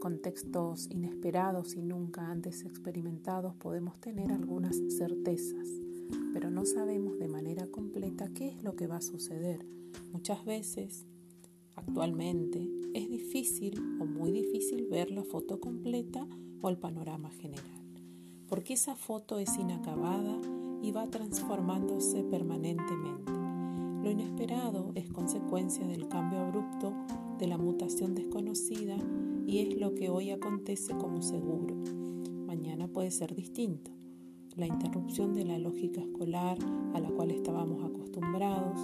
contextos inesperados y nunca antes experimentados podemos tener algunas certezas, pero no sabemos de manera completa qué es lo que va a suceder. Muchas veces, actualmente, es difícil o muy difícil ver la foto completa o el panorama general, porque esa foto es inacabada y va transformándose permanentemente. Lo inesperado es consecuencia del cambio abrupto de la mutación desconocida y es lo que hoy acontece como seguro. Mañana puede ser distinto. La interrupción de la lógica escolar a la cual estábamos acostumbrados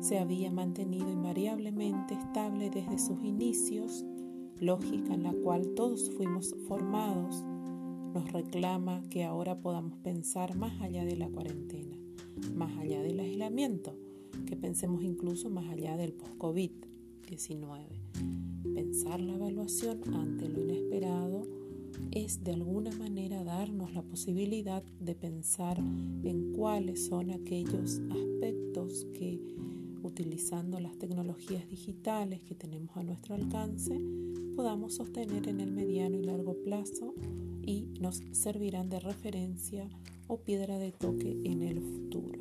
se había mantenido invariablemente estable desde sus inicios, lógica en la cual todos fuimos formados, nos reclama que ahora podamos pensar más allá de la cuarentena, más allá del aislamiento, que pensemos incluso más allá del post-COVID-19. Pensar la evaluación ante lo inesperado es de alguna manera darnos la posibilidad de pensar en cuáles son aquellos aspectos que utilizando las tecnologías digitales que tenemos a nuestro alcance podamos sostener en el mediano y largo plazo y nos servirán de referencia o piedra de toque en el futuro.